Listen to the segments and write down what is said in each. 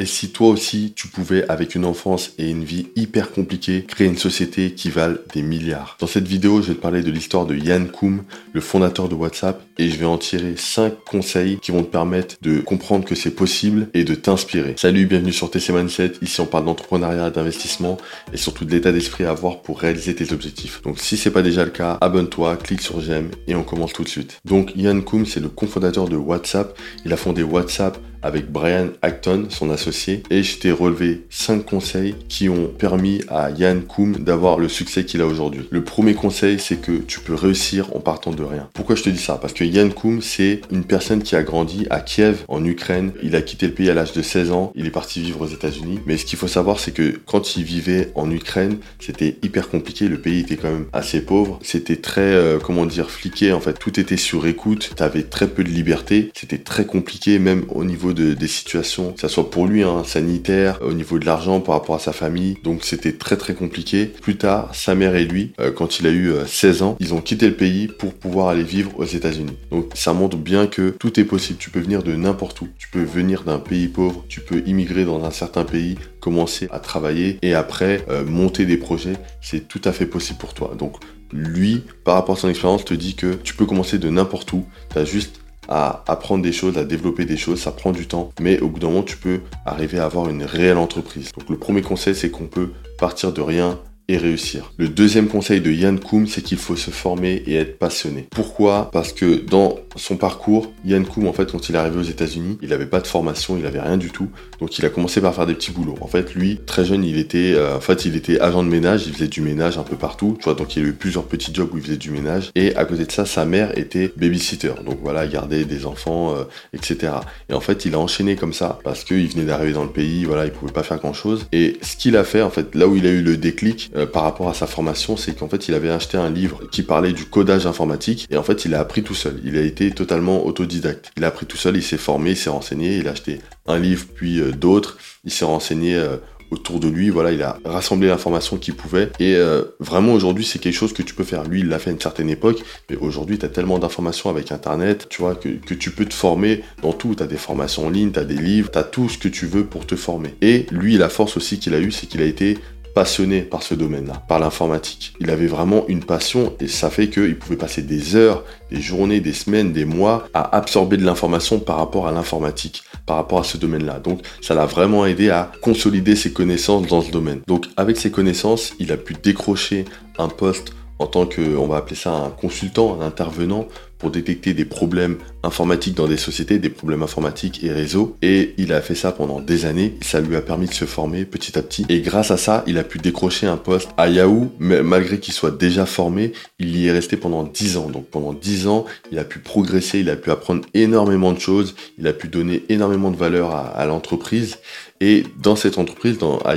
Et si toi aussi, tu pouvais, avec une enfance et une vie hyper compliquée, créer une société qui vale des milliards. Dans cette vidéo, je vais te parler de l'histoire de Yann Koum, le fondateur de WhatsApp, et je vais en tirer 5 conseils qui vont te permettre de comprendre que c'est possible et de t'inspirer. Salut, bienvenue sur TC Mindset. Ici, on parle d'entrepreneuriat, d'investissement et surtout de l'état d'esprit à avoir pour réaliser tes objectifs. Donc, si c'est pas déjà le cas, abonne-toi, clique sur j'aime et on commence tout de suite. Donc, Yann Koum, c'est le cofondateur de WhatsApp. Il a fondé WhatsApp avec Brian Acton, son associé, et je t'ai relevé 5 conseils qui ont permis à Yann Koum d'avoir le succès qu'il a aujourd'hui. Le premier conseil, c'est que tu peux réussir en partant de rien. Pourquoi je te dis ça? Parce que Yann Koum, c'est une personne qui a grandi à Kiev, en Ukraine. Il a quitté le pays à l'âge de 16 ans, il est parti vivre aux États-Unis. Mais ce qu'il faut savoir, c'est que quand il vivait en Ukraine, c'était hyper compliqué. Le pays était quand même assez pauvre. C'était très, euh, comment dire, fliqué. En fait, tout était sur écoute. Tu avais très peu de liberté. C'était très compliqué, même au niveau de, des situations, que ça soit pour lui, hein, sanitaire, au niveau de l'argent par rapport à sa famille. Donc c'était très très compliqué. Plus tard, sa mère et lui, euh, quand il a eu 16 euh, ans, ils ont quitté le pays pour pouvoir aller vivre aux États-Unis. Donc ça montre bien que tout est possible. Tu peux venir de n'importe où. Tu peux venir d'un pays pauvre, tu peux immigrer dans un certain pays, commencer à travailler et après euh, monter des projets. C'est tout à fait possible pour toi. Donc lui, par rapport à son expérience, te dit que tu peux commencer de n'importe où. Tu as juste à apprendre des choses, à développer des choses, ça prend du temps, mais au bout d'un moment, tu peux arriver à avoir une réelle entreprise. Donc le premier conseil, c'est qu'on peut partir de rien réussir. Le deuxième conseil de Yann Koum, c'est qu'il faut se former et être passionné. Pourquoi? Parce que dans son parcours, Yann Koum, en fait, quand il est arrivé aux États-Unis, il n'avait pas de formation, il avait rien du tout. Donc il a commencé par faire des petits boulots. En fait, lui, très jeune, il était, euh, en fait, il était agent de ménage, il faisait du ménage un peu partout. Tu vois, donc il a eu plusieurs petits jobs où il faisait du ménage. Et à côté de ça, sa mère était babysitter. Donc voilà, il gardait des enfants, euh, etc. Et en fait, il a enchaîné comme ça parce qu'il venait d'arriver dans le pays, voilà, il pouvait pas faire grand chose. Et ce qu'il a fait, en fait, là où il a eu le déclic, euh, par rapport à sa formation, c'est qu'en fait, il avait acheté un livre qui parlait du codage informatique et en fait, il a appris tout seul. Il a été totalement autodidacte. Il a appris tout seul, il s'est formé, il s'est renseigné, il a acheté un livre puis euh, d'autres. Il s'est renseigné euh, autour de lui. Voilà, il a rassemblé l'information qu'il pouvait. Et vraiment, aujourd'hui, c'est quelque chose que tu peux faire. Lui, il l'a fait à une certaine époque, mais aujourd'hui, tu as tellement d'informations avec Internet, tu vois, que, que, tu peux te former dans tout. Tu as des formations en ligne, tu as des livres, tu as tout ce que tu veux pour te former. Et lui, la force aussi qu'il a eu, c'est qu'il a été passionné par ce domaine-là, par l'informatique. Il avait vraiment une passion et ça fait qu'il pouvait passer des heures, des journées, des semaines, des mois à absorber de l'information par rapport à l'informatique, par rapport à ce domaine-là. Donc ça l'a vraiment aidé à consolider ses connaissances dans ce domaine. Donc avec ses connaissances, il a pu décrocher un poste en tant que, on va appeler ça un consultant, un intervenant pour détecter des problèmes informatiques dans des sociétés, des problèmes informatiques et réseaux. Et il a fait ça pendant des années. Ça lui a permis de se former petit à petit. Et grâce à ça, il a pu décrocher un poste à Yahoo, mais malgré qu'il soit déjà formé, il y est resté pendant 10 ans. Donc pendant 10 ans, il a pu progresser, il a pu apprendre énormément de choses, il a pu donner énormément de valeur à, l'entreprise. Et dans cette entreprise, dans, à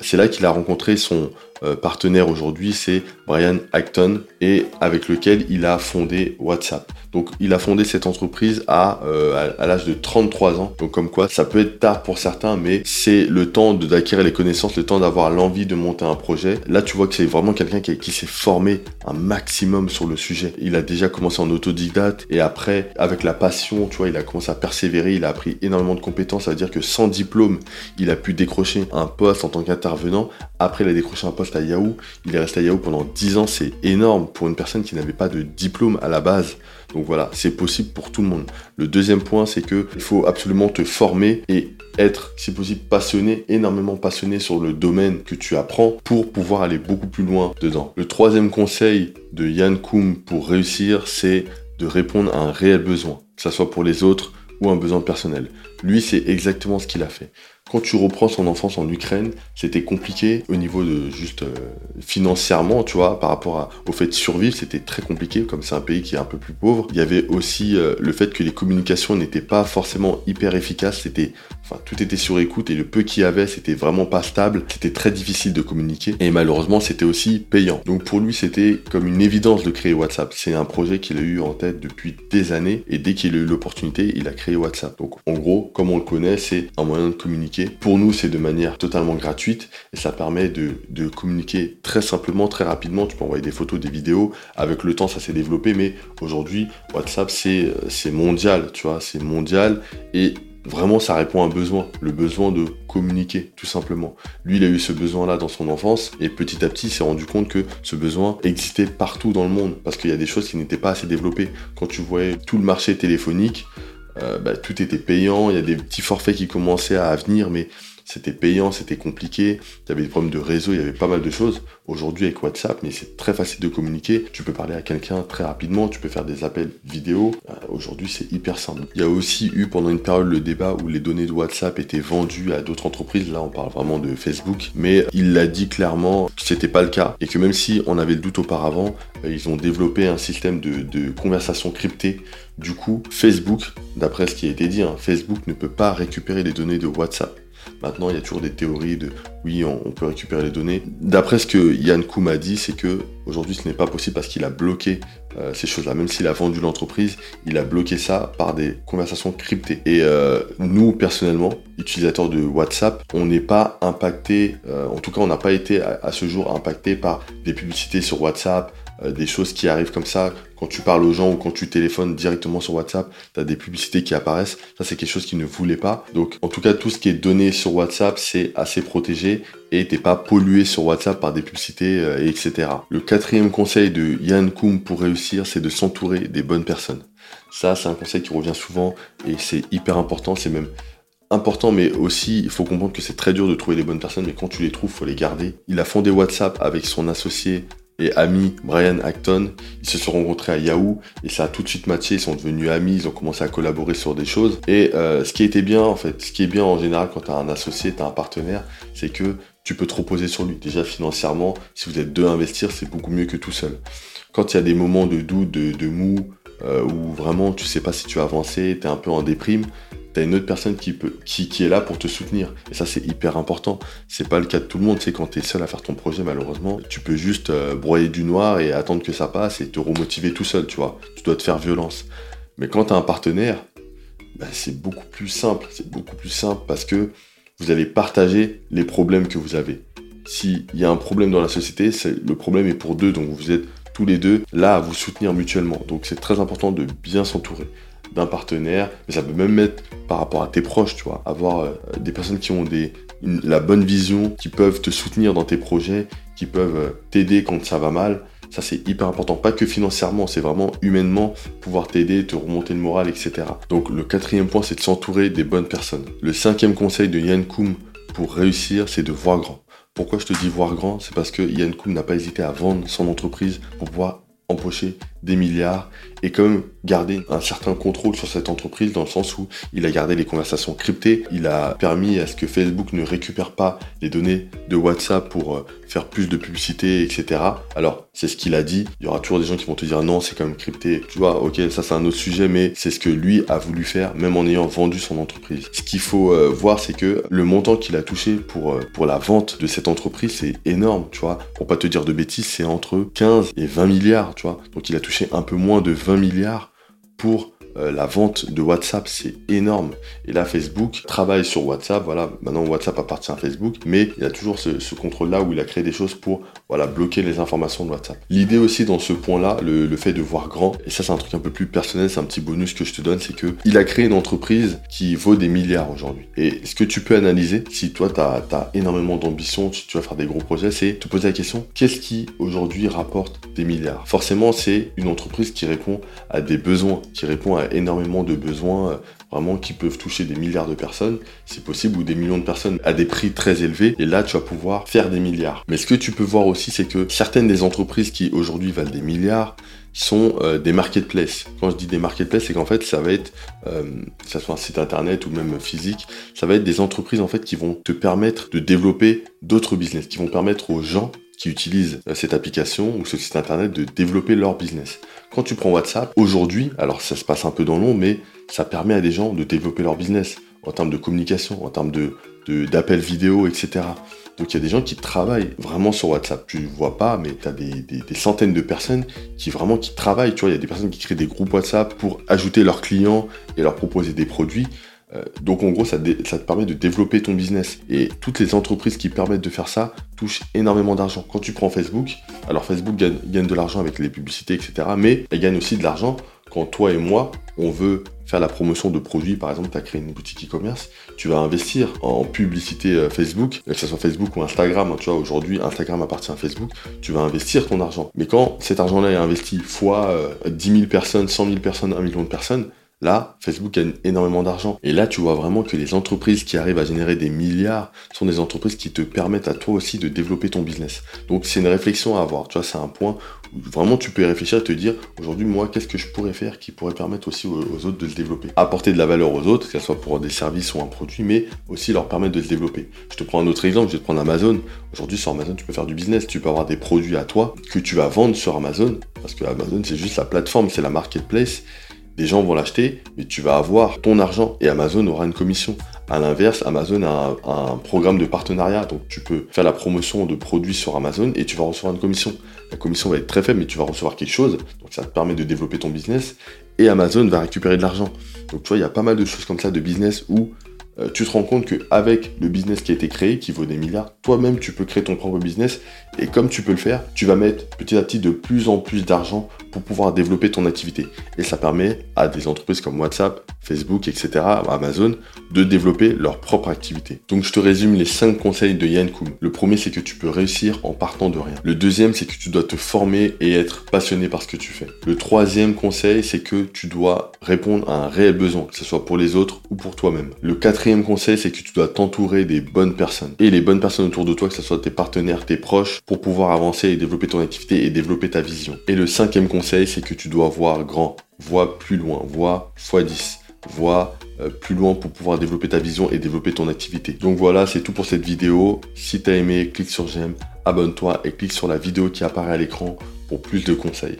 c'est là qu'il a rencontré son euh, partenaire aujourd'hui, c'est Brian Acton, et avec lequel il a fondé WhatsApp. Donc il a fondé cette entreprise à, euh, l'âge de 33 ans. Donc comme quoi, ça peut être tard pour certains, mais c'est le temps d'acquérir les connaissances, le temps d'avoir l'envie de monter un projet. Là, tu vois que c'est vraiment quelqu'un qui, qui s'est formé un maximum sur le sujet. Il a déjà commencé en autodidacte et après, avec la passion, tu vois, il a commencé à persévérer, il a appris énormément de compétences. Ça veut dire que sans diplôme, il a pu décrocher un poste en tant qu'intervenant. Après, il a décroché un poste à Yahoo. Il est resté à Yahoo pendant 10 ans. C'est énorme pour une personne qui n'avait pas de diplôme à la base. Donc voilà, c'est possible pour tout le monde. Le deuxième point, c'est que il faut absolument te former et être, si possible, passionné, énormément passionné sur le domaine que tu apprends pour pouvoir aller beaucoup plus loin dedans. Le troisième conseil de Yann Koum pour réussir, c'est de répondre à un réel besoin, que ce soit pour les autres ou un besoin personnel. Lui, c'est exactement ce qu'il a fait. Quand tu reprends son enfance en Ukraine, c'était compliqué au niveau de juste euh, financièrement, tu vois, par rapport au fait de survivre, c'était très compliqué, comme c'est un pays qui est un peu plus pauvre. Il y avait aussi euh, le fait que les communications n'étaient pas forcément hyper efficaces, c'était, enfin, tout était sur écoute et le peu qu'il y avait, c'était vraiment pas stable, c'était très difficile de communiquer et malheureusement, c'était aussi payant. Donc pour lui, c'était comme une évidence de créer WhatsApp. C'est un projet qu'il a eu en tête depuis des années et dès qu'il a eu l'opportunité, il a créé WhatsApp. Donc en gros, comme on le connaît, c'est un moyen de communiquer pour nous, c'est de manière totalement gratuite et ça permet de, communiquer très simplement, très rapidement. Tu peux envoyer des photos, des vidéos. Avec le temps, ça s'est développé, mais aujourd'hui, WhatsApp, c'est mondial, tu vois, c'est mondial et vraiment ça répond à un besoin, le besoin de communiquer tout simplement. Lui il a eu ce besoin-là dans son enfance et petit à petit il s'est rendu compte que ce besoin existait partout dans le monde parce qu'il y a des choses qui n'étaient pas assez développées. Quand tu voyais tout le marché téléphonique, bah, tout était payant, il y a des petits forfaits qui commençaient à venir mais c'était payant, c'était compliqué, il y avait des problèmes de réseau, il y avait pas mal de choses. Aujourd'hui avec WhatsApp, mais c'est très facile de communiquer, tu peux parler à quelqu'un très rapidement, tu peux faire des appels vidéo. Euh, aujourd'hui c'est hyper simple. Il y a aussi eu pendant une période le débat où les données de WhatsApp étaient vendues à d'autres entreprises, là on parle vraiment de Facebook, mais il l'a dit clairement que c'était pas le cas et que même si on avait le doute auparavant, euh, ils ont développé un système de, de conversation cryptée du coup, Facebook, d'après ce qui a été dit, hein, Facebook ne peut pas récupérer les données de WhatsApp. Maintenant, il y a toujours des théories de oui, on, peut récupérer les données. D'après ce que Yann Koum a dit, c'est que aujourd'hui ce n'est pas possible parce qu'il a bloqué euh, ces choses-là. Même s'il a vendu l'entreprise, il a bloqué ça par des conversations cryptées. Et euh, nous, personnellement, utilisateurs de WhatsApp, on n'est pas impacté, euh, en tout cas, on n'a pas été à, ce jour impacté par des publicités sur WhatsApp, des choses qui arrivent comme ça. Quand tu parles aux gens ou quand tu téléphones directement sur WhatsApp, tu as des publicités qui apparaissent. Ça, c'est quelque chose qu'ils ne voulaient pas. Donc, en tout cas, tout ce qui est donné sur WhatsApp, c'est assez protégé et t'es pas pollué sur WhatsApp par des publicités, euh, etc. Le quatrième conseil de Yann Koum pour réussir, c'est de s'entourer des bonnes personnes. Ça, c'est un conseil qui revient souvent et c'est hyper important. C'est même important, mais aussi, il faut comprendre que c'est très dur de trouver les bonnes personnes, mais quand tu les trouves, faut les garder. Il a fondé WhatsApp avec son associé et ami Brian Acton. Ils se sont rencontrés à Yahoo et ça a tout de suite matché. Ils sont devenus amis, ils ont commencé à collaborer sur des choses. Et euh, ce qui était bien, en fait, ce qui est bien en général quand tu as un associé, tu as un partenaire, c'est que tu peux te reposer sur lui. Déjà financièrement, si vous êtes deux à investir, c'est beaucoup mieux que tout seul. Quand il y a des moments de doute, de, mou, euh, où vraiment tu sais pas si tu vas avancer, tu es un peu en déprime, t'as une autre personne qui, peut, qui, est là pour te soutenir. Et ça, c'est hyper important. C'est pas le cas de tout le monde. Sais, quand t'es seul à faire ton projet, malheureusement, tu peux juste euh, broyer du noir et attendre que ça passe et te remotiver tout seul, tu vois. Tu dois te faire violence. Mais quand t'as un partenaire, bah, c'est beaucoup plus simple. C'est beaucoup plus simple parce que vous allez partager les problèmes que vous avez. S'il y a un problème dans la société, le problème est pour deux, donc vous êtes tous les deux là à vous soutenir mutuellement. Donc c'est très important de bien s'entourer d'un partenaire, mais ça peut même être par rapport à tes proches, tu vois. Avoir euh, des personnes qui ont des, la bonne vision, qui peuvent te soutenir dans tes projets, qui peuvent euh, t'aider quand ça va mal. Ça, c'est hyper important. Pas que financièrement, c'est vraiment humainement pouvoir t'aider, te remonter le moral, etc. Donc, le quatrième point, c'est de s'entourer des bonnes personnes. Le cinquième conseil de Yann Koum pour réussir, c'est de voir grand. Pourquoi je te dis voir grand? C'est parce que Yann Koum n'a pas hésité à vendre son entreprise pour pouvoir empocher des milliards et quand même garder un certain contrôle sur cette entreprise dans le sens où il a gardé les conversations cryptées, il a permis à ce que Facebook ne récupère pas les données de WhatsApp pour euh, faire plus de publicité, etc. Alors, c'est ce qu'il a dit. Il y aura toujours des gens qui vont te dire non, c'est quand même crypté. Tu vois, ok, ça c'est un autre sujet, mais c'est ce que lui a voulu faire, même en ayant vendu son entreprise. Ce qu'il faut euh, voir, c'est que le montant qu'il a touché pour, euh, pour la vente de cette entreprise, c'est énorme, tu vois. Pour pas te dire de bêtises, c'est entre 15 et 20 milliards, tu Donc il a touché un peu moins de 20 milliards pour euh, la vente de WhatsApp, c'est énorme. Et là, Facebook travaille sur WhatsApp. Voilà, maintenant WhatsApp appartient à Facebook, mais il y a toujours ce, contrôle-là où il a créé des choses pour bloquer les informations de WhatsApp. L'idée aussi dans ce point-là, le, fait de voir grand, et ça c'est un truc un peu plus personnel, c'est un petit bonus que je te donne, c'est que il a créé une entreprise qui vaut des milliards aujourd'hui. Et ce que tu peux analyser, si toi tu as, énormément d'ambition, si tu vas faire des gros projets, c'est te poser la question, qu'est-ce qui aujourd'hui rapporte des milliards? Forcément, c'est une entreprise qui répond à des besoins, qui répond à énormément de besoins vraiment qui peuvent toucher des milliards de personnes, c'est possible, ou des millions de personnes à des prix très élevés, et là tu vas pouvoir faire des milliards. Mais ce que tu peux voir aussi, c'est que certaines des entreprises qui aujourd'hui valent des milliards sont euh, des marketplaces. Quand je dis des marketplaces, c'est qu'en fait ça va être, euh, que ça soit un site internet ou même physique, ça va être des entreprises en fait qui vont te permettre de développer d'autres business, qui vont permettre aux gens qui utilisent euh, cette application ou ce site internet de développer leur business. Quand tu prends WhatsApp, aujourd'hui, alors ça se passe un peu dans l'ombre, mais ça permet à des gens de développer leur business en termes de communication, en termes d'appels vidéo, etc. Donc il y a des gens qui travaillent vraiment sur WhatsApp. Tu ne vois pas, mais tu as des, centaines de personnes qui vraiment travaillent. Tu vois, il y a des personnes qui créent des groupes WhatsApp pour ajouter leurs clients et leur proposer des produits. Euh, donc en gros, ça, te permet de développer ton business. Et toutes les entreprises qui permettent de faire ça touchent énormément d'argent. Quand tu prends Facebook, alors Facebook gagne, de l'argent avec les publicités, etc. Mais elle gagne aussi de l'argent quand toi et moi, on veut faire la promotion de produits, par exemple, tu as créé une boutique e-commerce, tu vas investir en publicité euh, Facebook, que ce soit Facebook ou Instagram, hein, tu vois, aujourd'hui, Instagram appartient à Facebook, tu vas investir ton argent. Mais quand cet argent-là est investi fois 10 euh, 000 personnes, 100 000 personnes, 1 million de personnes, Là, Facebook gagne énormément d'argent. Et là, tu vois vraiment que les entreprises qui arrivent à générer des milliards sont des entreprises qui te permettent à toi aussi de développer ton business. Donc, c'est une réflexion à avoir. Tu vois, c'est un point où vraiment tu peux réfléchir et te dire, aujourd'hui, moi, qu'est-ce que je pourrais faire qui pourrait permettre aussi aux, autres de se développer? Apporter de la valeur aux autres, que ce soit pour des services ou un produit, mais aussi leur permettre de se développer. Je te prends un autre exemple, je vais te prendre Amazon. Aujourd'hui, sur Amazon, tu peux faire du business. Tu peux avoir des produits à toi que tu vas vendre sur Amazon. Parce que Amazon, c'est juste la plateforme, c'est la marketplace des gens vont l'acheter, mais tu vas avoir ton argent et Amazon aura une commission. À l'inverse, Amazon a un, programme de partenariat, donc tu peux faire la promotion de produits sur Amazon et tu vas recevoir une commission. La commission va être très faible, mais tu vas recevoir quelque chose, donc ça te permet de développer ton business et Amazon va récupérer de l'argent. Donc tu vois, il y a pas mal de choses comme ça de business où euh, tu te rends compte qu'avec le business qui a été créé, qui vaut des milliards, toi-même tu peux créer ton propre business et comme tu peux le faire, tu vas mettre petit à petit de plus en plus d'argent pour pouvoir développer ton activité. Et ça permet à des entreprises comme WhatsApp, Facebook, etc., Amazon, de développer leur propre activité. Donc je te résume les 5 conseils de Yann Koum. Le premier, c'est que tu peux réussir en partant de rien. Le deuxième, c'est que tu dois te former et être passionné par ce que tu fais. Le troisième conseil, c'est que tu dois répondre à un réel besoin, que ce soit pour les autres ou pour toi-même. Le quatrième conseil, c'est que tu dois t'entourer des bonnes personnes. Et les bonnes personnes autour de toi, que ce soit tes partenaires, tes proches, pour pouvoir avancer et développer ton activité et développer ta vision. Et le cinquième conseil, c'est que tu dois voir grand, vois plus loin, vois x10 vois euh, plus loin pour pouvoir développer ta vision et développer ton activité. Donc voilà, c'est tout pour cette vidéo. Si tu as aimé, clique sur j'aime, abonne-toi et clique sur la vidéo qui apparaît à l'écran pour plus de conseils.